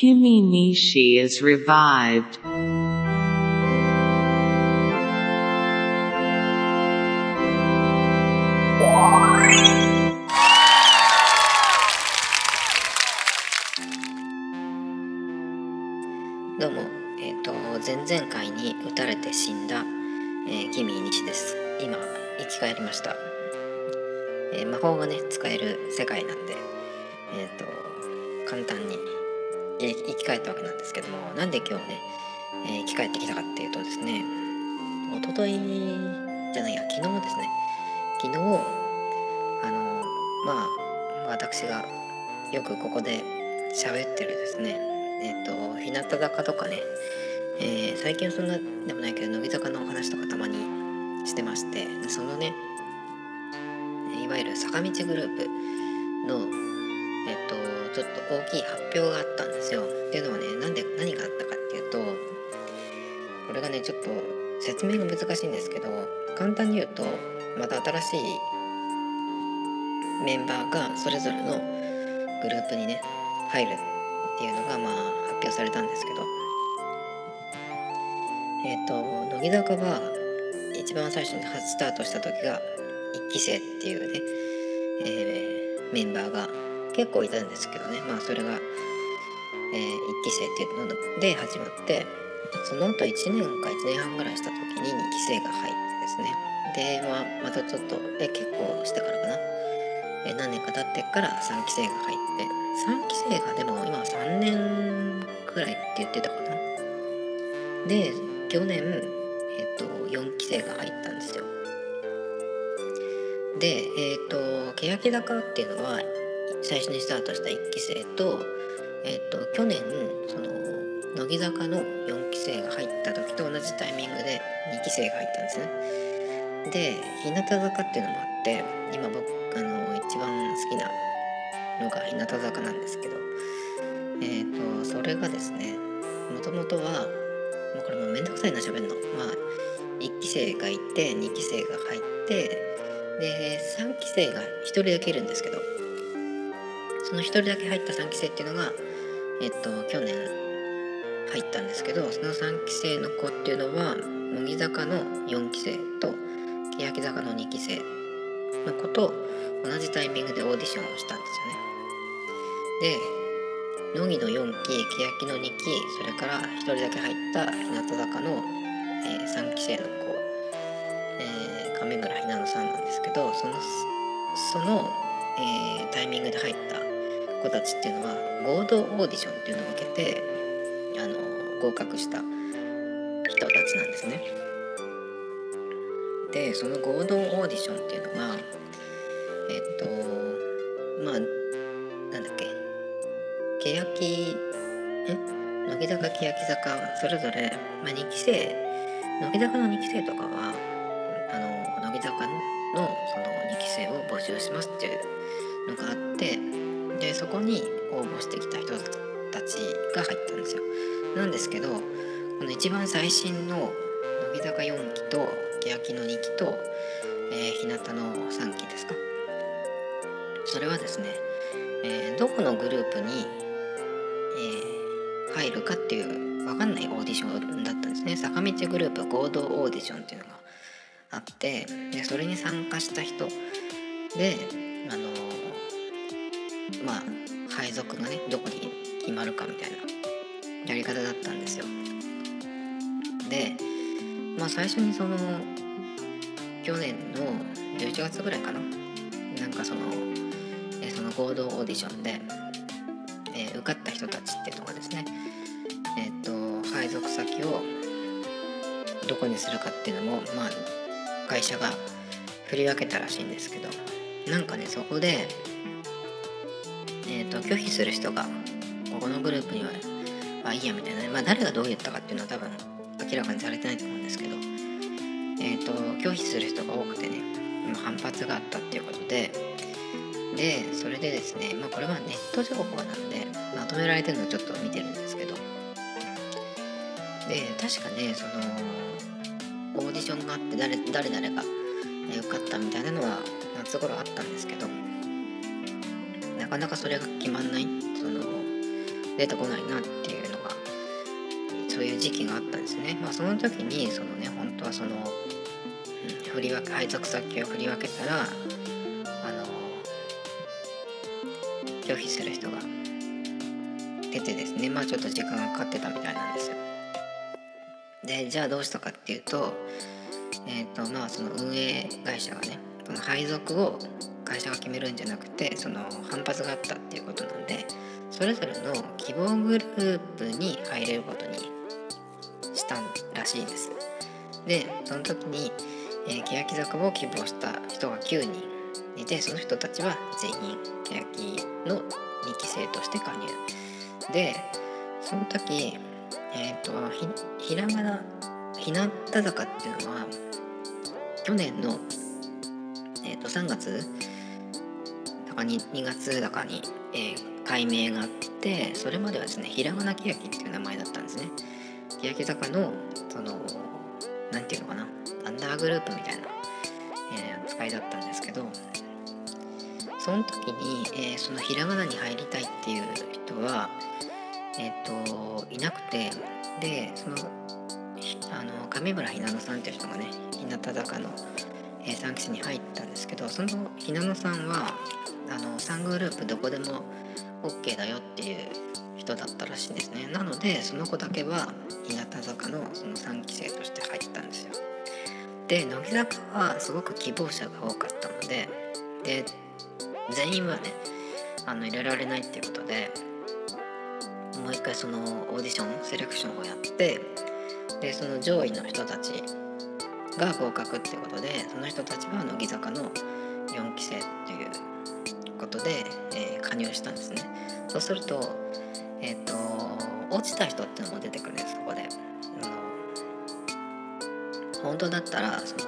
Kimi Nishi is revived. どうも、えっ、と前々回に撃たれて死んだ、えー、キミー西です今生き返りました、えー魔法がね使える世界なんでえっ、ーと簡単にえ生き返ったわけなんですけどもなんで今日ね、えー生き返ってきたかっていうとですね一昨日じゃないや昨日ですね。昨日あのまあ私がよくここで喋ってるですねえっ、と日向坂とかね、えー最近はそんなでもないけど乃木坂のお話とかたまにしてましてそのねいわゆる坂道グループのえっ、とちょっと大きい発表があったんですよ。っていうのはねなんで何があったかっていうとこれがねちょっと説明が難しいんですけど簡単に言うとまた新しいメンバーがそれぞれのグループにね入るっていうのがまあ発表されたんですけど。えっ、と乃木坂は一番最初に初スタートした時が1期生っていうね、えーメンバーが結構いたんですけどね。まあそれが、え1期生っていうので始まってその後1年か1年半ぐらいした時に2期生が入ってですね。で、まあ、またちょっとえ結構してからかな。え何年か経ってから3期生が入って。3期生がでも今3年くらいって言ってたかな。で去年、えっと4期生が入ったんですよ。でえっ、と欅坂っていうのは最初にスタートした1期生とえっ、と去年その乃木坂の4期生が入った時と同じタイミングで2期生が入ったんですね。で日向坂っていうのもあって今僕あの一番好きなのが日向坂なんですけどえっ、とそれがですねもともとはもうこれもうめんどくさいな喋るの。まあ1期生がいて2期生が入ってで3期生が1人だけいるんですけどその1人だけ入った3期生っていうのがえっと去年入ったんですけどその3期生の子っていうのは乃木坂の4期生と欅坂の2期生の子と同じタイミングでオーディションをしたんですよね。で乃木の4期欅の2期それから1人だけ入った日向坂の、え3期生の子、えー、亀村ひなのさんなんですけどそのその、えータイミングで入った子たちっていうのは合同オーディションっていうのを受けてあの合格した人たちなんですね。でその合同オーディションっていうのがえっとまあなんだっけ欅え？乃木坂欅坂それぞれ、まあ、2期生乃木坂の2期生とかはあの乃木坂のその2期生を募集しますっていうこに応募してきた人たちが入ったんですよ。なんですけどこの一番最新の乃木坂4期と欅の2期と、えー、日向の3期ですか。それはですね、えーどこのグループに、えー入るかっていう分かんないオーディションだったんですね。坂道グループ合同オーディションっていうのがあってでそれに参加した人であのまあ配属がねどこに決まるかみたいなやり方だったんですよ。でまあ最初にその去年の11月ぐらいかな。なんかそのえその合同オーディションで、えー受かった人たちっていうのがですねえっ、と配属先をどこにするかっていうのもまあ会社が振り分けたらしいんですけどなんかねそこでえー、と拒否する人がここのグループにはまあいいやみたいなね、まあ、誰がどう言ったかっていうのは多分明らかにされてないと思うんですけど、えー、と拒否する人が多くてね反発があったっていうことででそれでですね、まあ、これはネット情報なんでまとめられてるのをちょっと見てるんですけどで確かねそのオーディションがあって誰誰々が受かったみたいなのは夏頃あったんですけどなかなかそれが決まんないその出てこないなっていうのがそういう時期があったんですね。まあ、その時にそのね本当はその、うん、振り分け配属先を振り分けたらあの拒否する人が出てですねまあちょっと時間がかかってたみたいなんですよ。でじゃあどうしたかっていうとえっ、ー、とまあその運営会社がねその配属を会社が決めるんじゃなくてその反発があったっていうことなんでそれぞれの希望グループに入れることにしたらしいです。でその時に、えー、欅坂を希望した人が9人いてその人たちは全員欅の2期生として加入。でその時えっ、ー、とひらがな日向坂っていうのは去年の、えー、と3月か 2, 2月だかに、えー、改名があってそれまではですねひらがなきやきっていう名前だったんですね。欅坂のその何て言うのかなアンダーグループみたいな、えー、扱いだったんですけどその時に、えー、そのひらがなに入りたいっていう人はえっ、ー、といなくてでそのあの上村ひなのさんっていう人がね日向坂の、えー、3期生に入ったんですけどそのひなのさんはあの3グループどこでも OK だよっていう人だったらしいんですね。なのでその子だけは日向坂のその3期生として入ったんですよ。で乃木坂はすごく希望者が多かったのでで全員はねあの入れられないっていうことでもう一回そのオーディションセレクションをやってでその上位の人たちが合格ってことでその人たちは乃木坂の4期生っていうことで、えー、加入したんですね。そうするとえっ、ー、と落ちた人っていうのも出てくるんですそこで。あの本当だったらその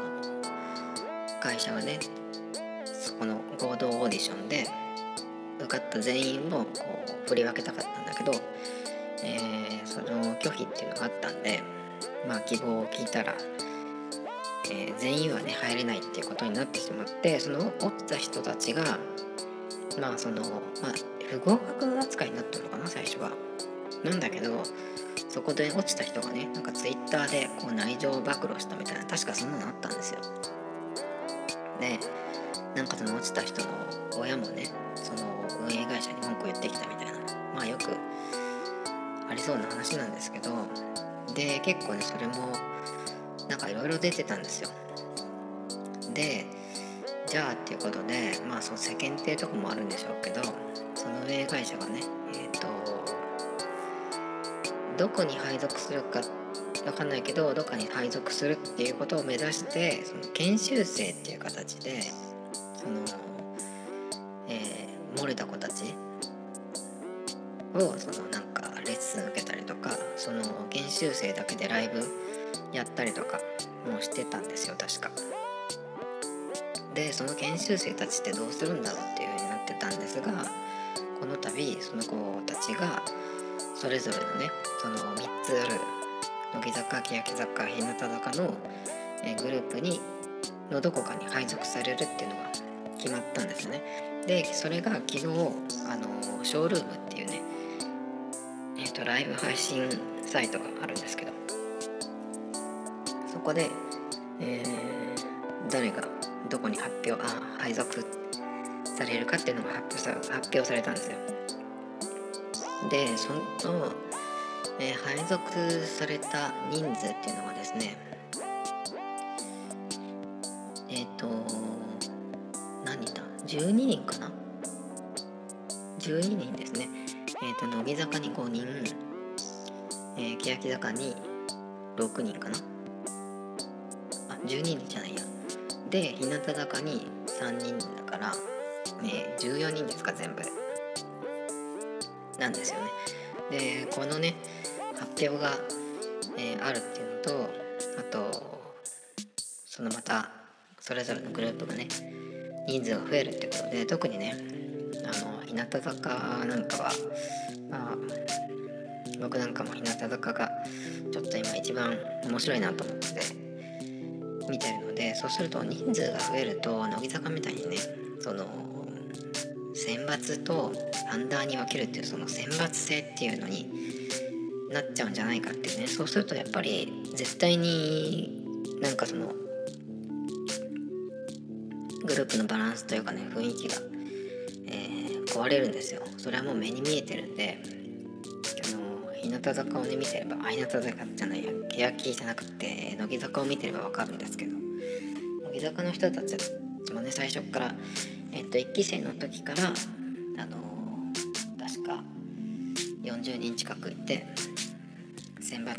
会社がねそこの合同オーディションで受かった全員をこう振り分けたかったんだけど、えー、その拒否っていうのがあったんでまあ希望を聞いたら、えー、全員はね入れないっていうことになってしまってその落ちた人たちがまあその、まあ、不合格扱いになったのかな最初は。なんだけどそこで落ちた人がねなんかツイッターでこう内情を暴露したみたいな確かそんなのあったんですよ。でなんかその落ちた人の親もねその運営会社に文句言ってきたみたいなまあよくありそうな話なんですけどで結構ねそれもなんかいろいろ出てたんですよ。でじゃあっていうことでまあその世間体とかもあるんでしょうけどその運営会社がねえっ、ー、とどこに配属するか分かんないけどどっかに配属するっていうことを目指してその研修生っていう形でその、えー、漏れた子たちをそのなんかレッスン受けたりとかその研修生だけでライブやったりとかもしてたんですよ確か。でその研修生たちってどうするんだろうっていう風になってたんですがこの度その子たちがそれぞれのねその3つある乃木坂欅坂日向坂のグループにのどこかに配属されるっていうのが決まったんですね。でそれが昨日あのショールームっていうね、えーと、ライブ配信サイトがあるんですけどそこで、えー、誰がどこに発表あ配属されるかっていうのが発表さ発表されたんですよ。でその、えー、配属された人数っていうのがですねえっ、ー、と何人だ？12人かな？12人ですね。えっ、ー、と乃木坂に5人、えー、欅坂に6人かな？あ12人じゃないや。で日向坂に3人だからね14人ですか全部。なんですよね。でこのね発表が、えー、あるっていうのとあとそのまたそれぞれのグループがね人数が増えるってことで特にねあの日向坂なんかはまあ僕なんかも日向坂がちょっと今一番面白いなと思って見てるのでそうすると人数が増えると乃木坂みたいにねその選抜とアンダーに分けるっていうその選抜制っていうのになっちゃうんじゃないかっていうね。そうするとやっぱり絶対になんかそのグループのバランスというかね雰囲気が、えー、壊れるんですよ。それはもう目に見えてるんであの日向坂をね見てればあ日向坂じゃないや欅じゃなくて乃木坂を見てれば分かるんですけど。乃木坂の人たちもね最初から、えっと、1期生の時からあの確か40人近くいて選抜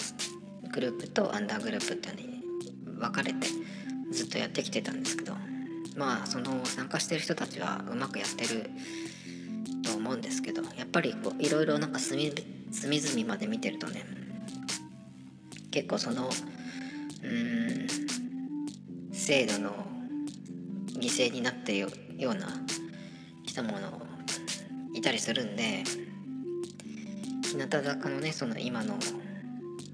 グループとアンダーグループっていうのに分かれてずっとやってきてたんですけどまあその参加してる人たちはうまくやってると思うんですけどやっぱりこういろいろなんか隅隅々まで見てるとね結構そのうん制度の犠牲になっているような人ものいたりするんで日向坂のねその今の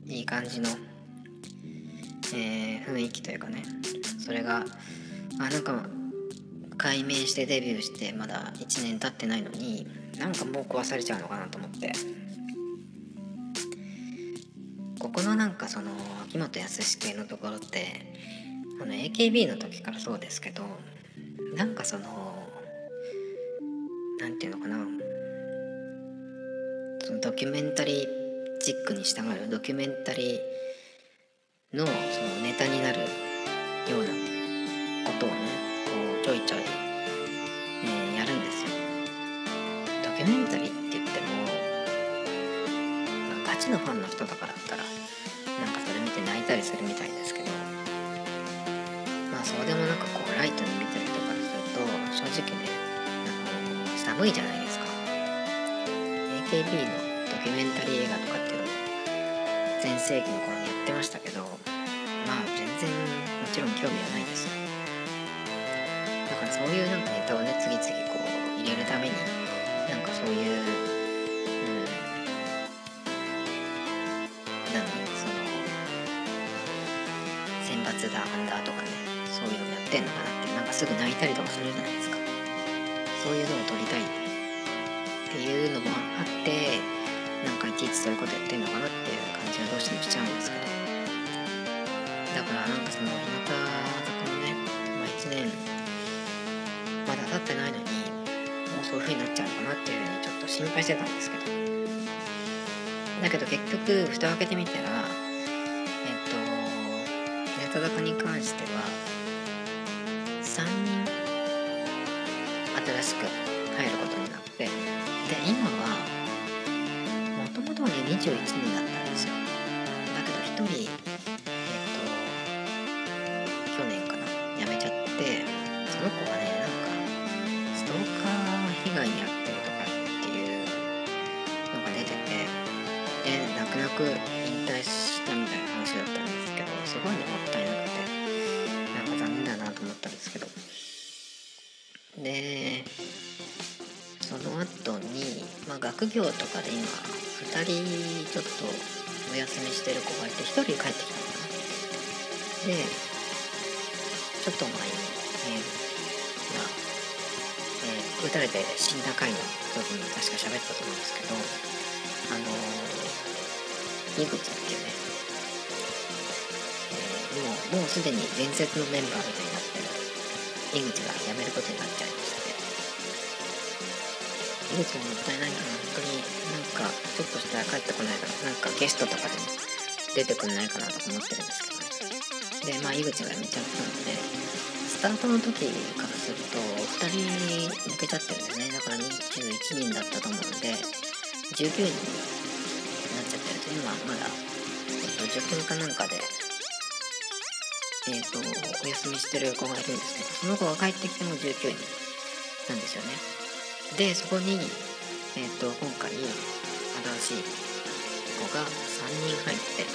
いい感じの、えー、雰囲気というかねそれがあなんか改名してデビューしてまだ1年経ってないのになんかもう壊されちゃうのかなと思って。ここのなんかその秋元康系のところってこの AKB の時からそうですけどなんかその何て言うのかな。そのドキュメンタリーチックに従うドキュメンタリーのそのネタになるような寒いじゃないですか。AKB のドキュメンタリー映画とかっていうのも全盛期の頃にやってましたけどまあ全然もちろん興味はないですよからそういうなんかネタをね次々こう入れるためになんかそういううん何その選抜だアンダーとかねそういうのやってんのかなってなんかすぐ泣いたりとかするじゃないですかそういうのを撮りたいっていうのもあってなんかいちいちそういうことやってんのかなっていう感じはどうしてもしちゃうんですけど。だからなんかその日向坂のね、まあ、1年まだ経ってないのにもうそういう風になっちゃうのかなっていう風にちょっと心配してたんですけど。だけど結局蓋を開けてみたらえっと日向坂に関してはね21人だったんですよ。だけど1人えっと去年かな辞めちゃってその子がねなんかストーカー被害に遭ってるとかっていうのが出ててで泣く泣く引退したみたいな話だったんですけどすごいねもったいなくてなんか残念だなと思ったんですけど。でその後に、まあ、学業とかで今2人ちょっとお休みしてる子がいて1人帰ってきたのかなでちょっと前に、え撃たれて死んだ回の時に確か喋ったと思うんですけどあの井口っていうね、えー、もうもうすでに伝説のメンバーみたいになってる井口が辞めることになっちゃいましてもったいないな本当になんかちょっとしたら帰ってこないかななんかゲストとかでも出てくんないかなとか思ってるんですけど、ね、でまあ井口が辞めちゃったのでスタートの時からすると2人抜けちゃってるんですね。だから21人だったと思うんで19人になっちゃってると今まだ、えっと、受験かなんかでえっ、とお休みしてる子がいるんですけどその子が帰ってきても19人なんですよね。でそこに、えっと今回新しい子が3人入って。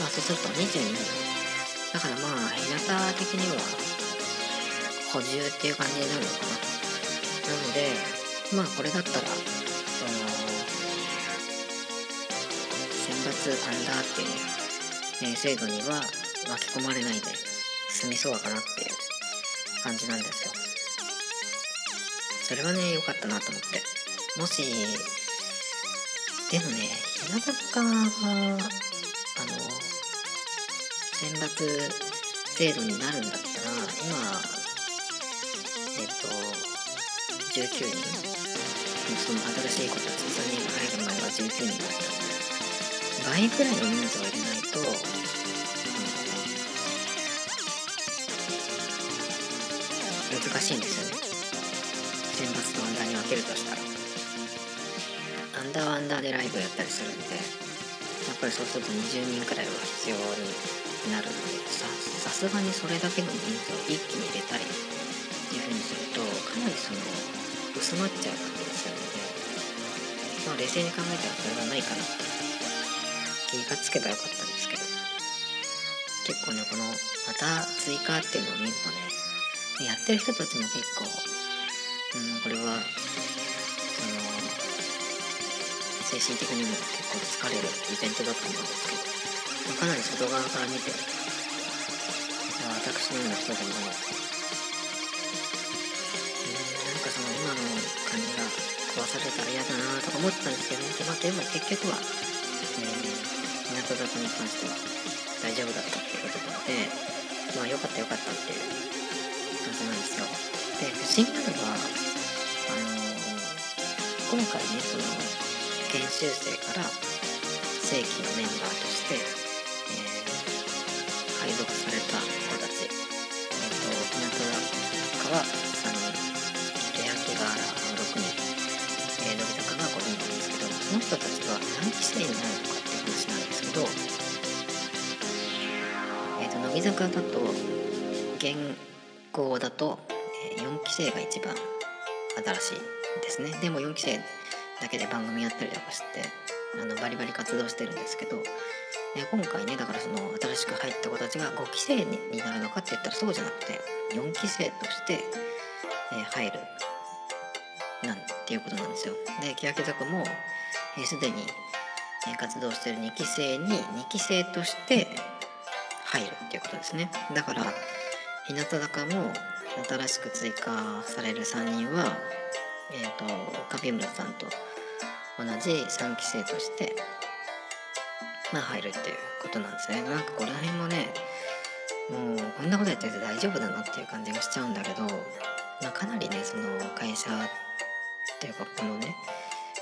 まあそうすると22人。だからまあ日向的には補充っていう感じになるのかな。なのでまあこれだったらその選抜アンダーっていう、ねえー、制度には巻き込まれないで済みそうかなっていう感じなんですよ。それはね良かったなと思って。もしでもね日向坂があの選抜制度になるんだったら今えっ、と19人その新しい子たち3人が入る前は19人だったんで倍くらいの人数を入れないと、難しいんですよね。けるとしたら。アンダーはアンダーでライブやったりするんでやっぱりそうすると20人くらいは必要になるのでささすがにそれだけの人数を一気に入れたりっていう風にするとかなりその薄まっちゃう感じがするので、まあ、冷静に考えたらそれはないかな気がつけばよかったんですけど。結構ねこのまた追加っていうのを見るとねやってる人たちも結構、うん、これはその精神的にも結構疲れるイベントだと思うんですけど、まあ、かなり外側から見てまあ私のような人でもうんなんかその今の感じが壊されたら嫌だなとか思ってたんですけど、まあ、でも結局は、えー、日向坂に関しては大丈夫だったっていうことなのでまあよかったよかったっていう感じなんですよ。で不思議なのはあの今回ねその研修生から正規のメンバーとして、えー配属された子たち、えっと日向坂は3人欅が6人、えー、乃木坂が5人なんですけどその人たちは何期生になるのかっていう話なんですけど、えー、と乃木坂だと現行だと、4期生が一番新しいですねでも4期生だけで番組やったりとかしてあのバリバリ活動してるんですけど、え今回ねだからその新しく入った子たちが5期生になるのかって言ったらそうじゃなくて4期生として、え入るなんていうことなんですよ。で欅坂もえーすで、に、え活動してる2期生に2期生として入るっていうことですね。だから日向坂も新しく追加される3人は、えー、と上村さんと同じ3期生として、まあ、入るっていうことなんですねなんかこの辺もねもうこんなことやってて大丈夫だなっていう感じがしちゃうんだけど、まあ、かなりねその会社っていうかこのね、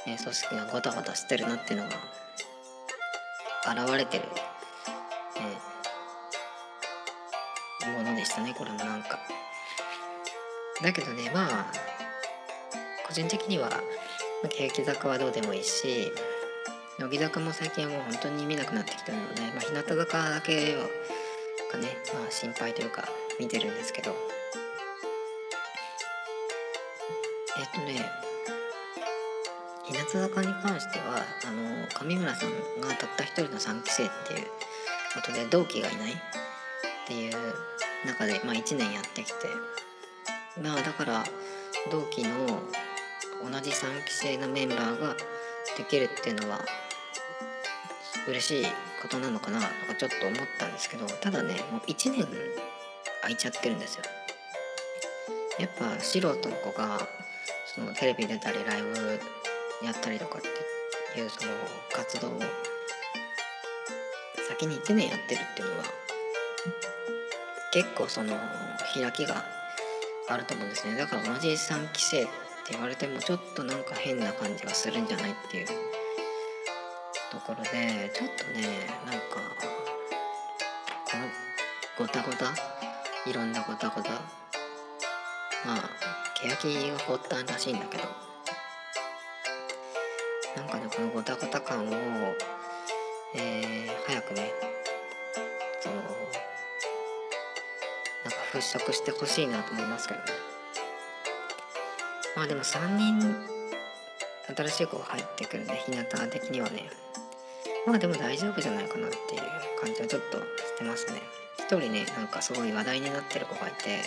え組織がゴタゴタしてるなっていうのが現れてる、えーものでしたねこれもなんか。だけどねまあ個人的にはまあ欅坂はどうでもいいし乃木坂も最近はもう本当に見なくなってきたので、まあ、日向坂だけはがね、まあ、心配というか見てるんですけど。えっとね日向坂に関してはあの上村さんがたった一人の3期生っていうことで同期がいないっていう中で、まあ、1年やってきてまあだから同期の同じ3期生のメンバーができるっていうのは嬉しいことなのかなとかちょっと思ったんですけどただねもう1年空いちゃってるんですよ。やっぱ素人の子がそのテレビ出たりライブやったりとかっていうその活動を先に1年やってるっていうのは結構その開きがあると思うんですね。だから同じ3期生って言われてもちょっとなんか変な感じがするんじゃないっていう。ところでちょっとねなんかこのごたごた？いろんなごたごた？まあ欅が発端らしいんだけど。なんかねこのごたごた感を、えー早くね払拭してほしいなと思いますけどね。まあでも3人新しい子が入ってくるね日向的にはね。まあでも大丈夫じゃないかなっていう感じはちょっとしてますね。一人ねなんかすごい話題になってる子がいて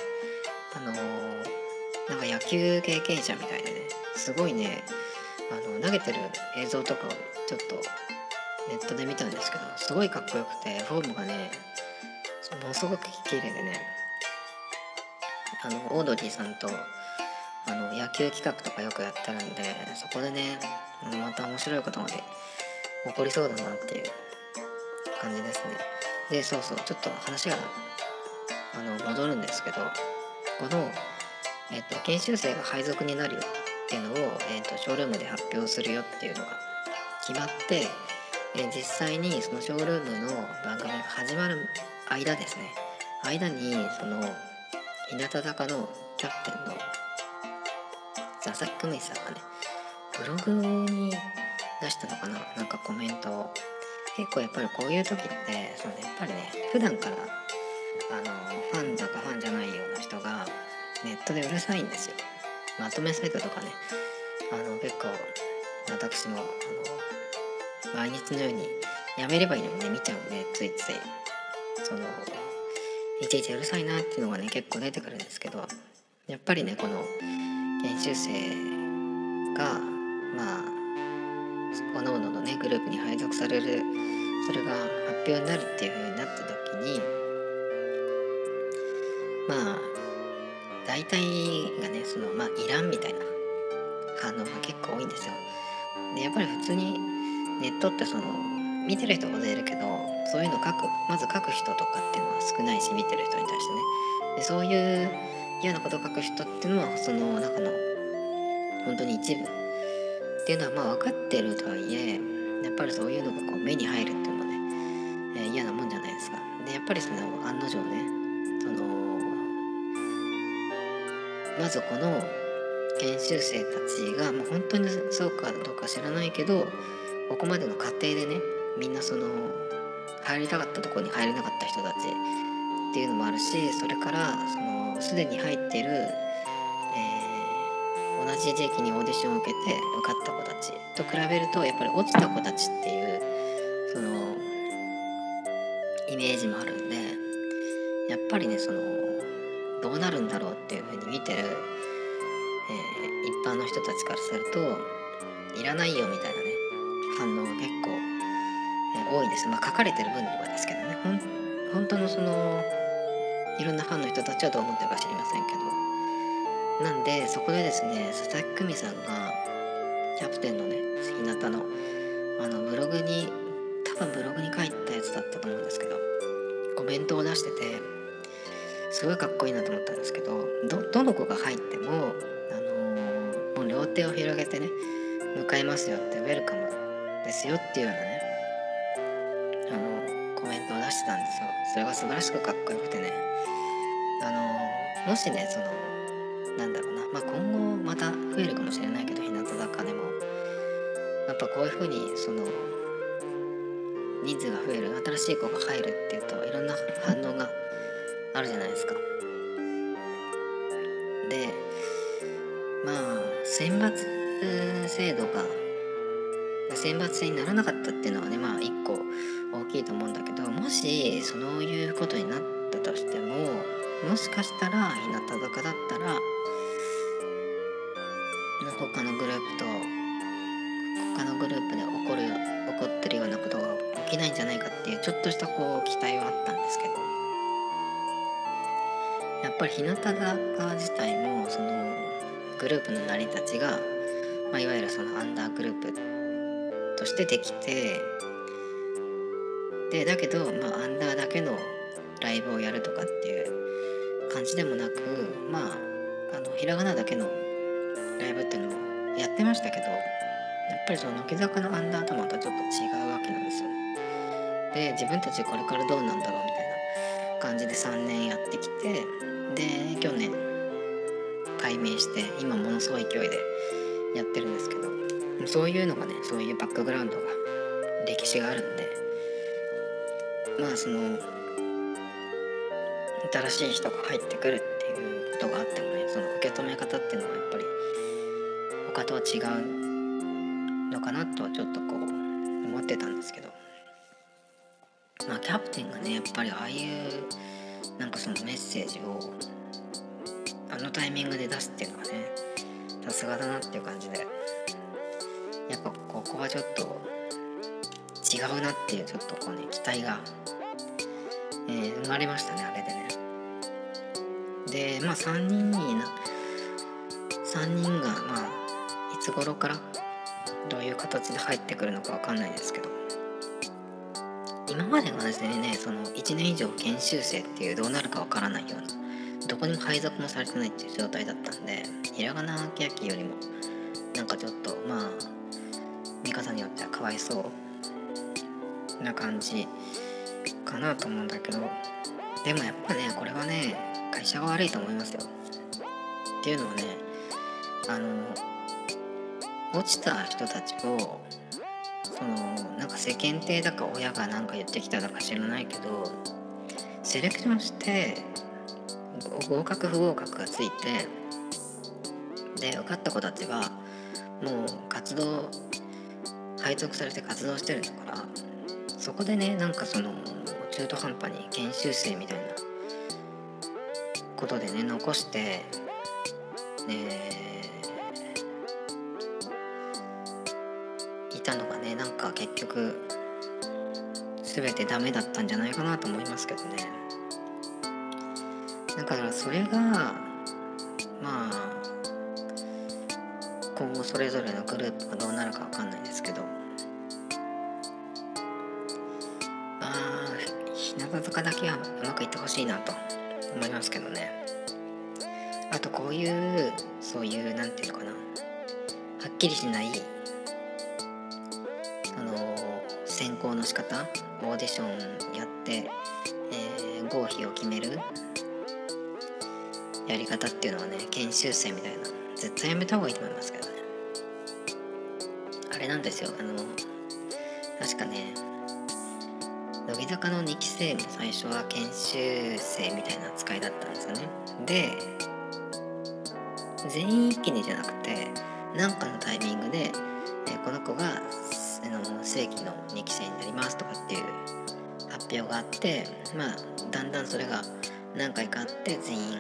あのーなんか野球経験者みたいでねすごいねあの投げてる映像とかをちょっとネットで見たんですけどすごいかっこよくてフォームがねものすごく綺麗でねあのオードリーさんとあの野球企画とかよくやってるんでそこでねまた面白いことまで起こりそうだなっていう感じですね。でそうそうちょっと話があの戻るんですけどこの、えっと、研修生が配属になるよっていうのを、えっと、ショールームで発表するよっていうのが決まってえ実際にそのショールームの番組が始まる間ですね。間にその日向坂のキャプテンの佐々木久美さんがねブログに出したのかななんかコメントを。結構やっぱりこういう時ってそのやっぱりね普段からあのファンだかファンじゃないような人がネットでうるさいんですよ。まとめサイトとかねあの結構私もあの毎日のようにやめればいいのにね見ちゃうんでついつい。そのいちいちうるさいなっていうのがね結構出てくるんですけどやっぱりねこの研修生がまあ各々のねグループに配属されるそれが発表になるっていう風になった時にまあ大体がねそのまあいらんみたいな反応が結構多いんですよ。でやっぱり普通にネットってその見てる人ほどいるけどそういうの書くまず書く人とかっていうのは少ないし見てる人に対してね。でそういう嫌なことを書く人っていうのはその中の本当に一部っていうのはまあ分かってるとはいえやっぱりそういうのがこう目に入るっていうのはね、えー、嫌なもんじゃないですか。でやっぱりその案の定ねそのまずこの研修生たちがもう本当にそうかどうか知らないけどここまでの過程でねみんなその入りたかったとこに入れなかった人たちっていうのもあるしそれからそのすでに入ってる、えー、同じ時期にオーディションを受けて受かった子たちと比べるとやっぱり落ちた子たちっていうそのイメージもあるんでやっぱりねそのどうなるんだろうっていうふうに見てる、えー、一般の人たちからするといらないよみたいなね反応が結構、多いです。まあ書かれてる分にはですけどねほん本当のそのいろんなファンの人たちはどう思ってるか知りませんけどなんでそこでですね佐々木久美さんがキャプテンのね日向のあのブログに多分ブログに書いたやつだったと思うんですけどコメントを出しててすごいかっこいいなと思ったんですけどどの子が入っても、あのー、もう両手を広げてね迎えますよってウェルカムですよっていうようなねしてたんですよ。それが素晴らしくかっこよくてね。あのもしねそのなんだろうな。まあ今後また増えるかもしれないけど日向坂でも。やっぱこういうふうにその人数が増える新しい子が入るっていうといろんな反応があるじゃないですか。でまあ選抜制度が選抜にならなかったっていうのはねまあ一個大きいと思うんだけどもしそういうことになったとしてももしかしたら日向坂だったら他のグループと他のグループで起こる起こってるようなことが起きないんじゃないかっていうちょっとしたこう期待はあったんですけど。やっぱり日向坂自体もそのグループの成り立ちが、まあ、いわゆるそのアンダーグループとしてできてでだけど、まあ、アンダーだけのライブをやるとかっていう感じでもなくまああのひらがなだけのライブっていうのもやってましたけどやっぱりその乃木坂のアンダーとまたちょっと違うわけなんですよ。で自分たちこれからどうなんだろうみたいな感じで3年やってきてで去年改名して今ものすごい勢いでやってるんですけどそういうのがねそういうバックグラウンドが歴史があるんでまあその新しい人が入ってくるっていうことがあってもねその受け止め方っていうのはやっぱり他とは違うのかなとはちょっとこう思ってたんですけど。まあキャプテンがねやっぱりああいうなんかそのメッセージをあのタイミングで出すっていうのはねさすがだなっていう感じでここはちょっと違うなっていうちょっとこうね期待が、えー、生まれましたねあれでね。でまあ3人にな3人がまあいつ頃からどういう形で入ってくるのかわかんないですけど。今まではでねその1年以上研修生っていうどうなるかわからないようなどこにも配属もされてないっていう状態だったんでひらがな焼きよりもなんかちょっとまあ見方によってはかわいそうな感じかなと思うんだけどでもやっぱねこれはね会社が悪いと思いますよ。っていうのはねあの落ちた人たちをそのなんか世間体だか親が何か言ってきただか知らないけどセレクションして合格不合格がついてで受かった子たちはもう活動配属されて活動してるんだからそこでねなんかその中途半端に研修生みたいなことでね残してえー、いたのがねなんか結局全てダメだったんじゃないかなと思いますけどね。だからそれがまあ今後それぞれのグループがどうなるか分かんないんですけど。まあ日向坂だけはうまくいってほしいなと思いますけどね。あとこういうそういう何て言うのかな。はっきりしないあの選考の仕方。オーディションやって、えー、合否を決める。やり方っていうのはね研修生みたいな絶対やめた方がいいと思いますけどですよ。あの確かね乃木坂の2期生も最初は研修生みたいな扱いだったんですよね。で全員一気にじゃなくて何かのタイミングで、え、この子があの正規の2期生になりますとかっていう発表があってまあだんだんそれが何回かあって全員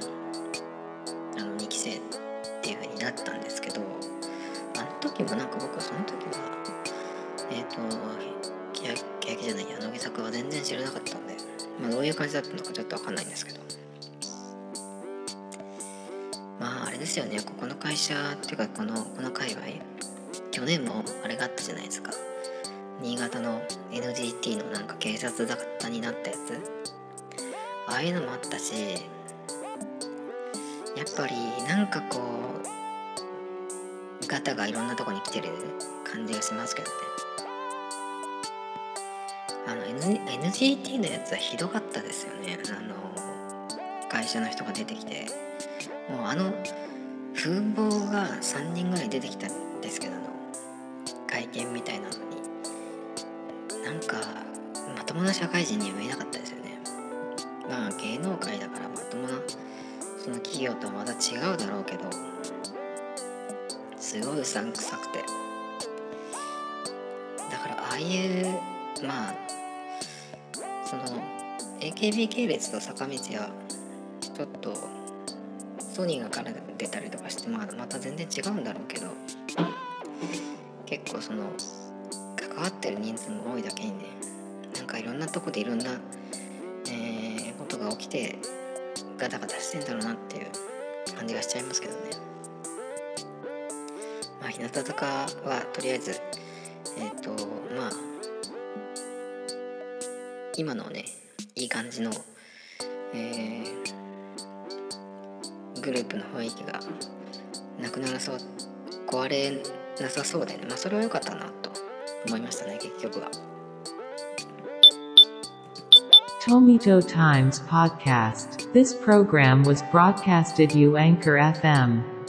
あの2期生っていう風になったんですけど時もなんか僕はその時はえっ、ー、と欅じゃないや乃木坂は全然知らなかったんで、まあ、どういう感じだったのかちょっと分かんないんですけど。まああれですよねここの会社っていうかこのこの界隈去年もあれがあったじゃないですか。新潟の NGT のなんか警察沙汰になったやつ。ああいうのもあったしやっぱりなんかこうガタがいろんなとこに来てる感じがしますけどね。あの、N、NGT のやつはひどかったですよね。あの会社の人が出てきて。もうあの風貌が3人ぐらい出てきたんですけどの会見みたいなのに。なんかまともな社会人には見えなかったですよね。まあ芸能界だからまともなその企業とはまた違うだろうけど。すごいうさんくさくてだからああいうまあその AKB 系列と坂道はちょっとソニーがから出たりとかして、まあ、また全然違うんだろうけど結構その関わってる人数も多いだけにねなんかいろんなとこでいろんな、えー、ことが起きてガタガタしてんだろうなっていう感じがしちゃいますけどね。日向坂はとりあえずえっ、ー、とまあ今のねいい感じの、えー、グループの雰囲気がなくならそう壊れなさそうでねまあそれは良かったなと思いましたね結局は。Tomito Times Podcast. This program was broadcasted you Anchor FM.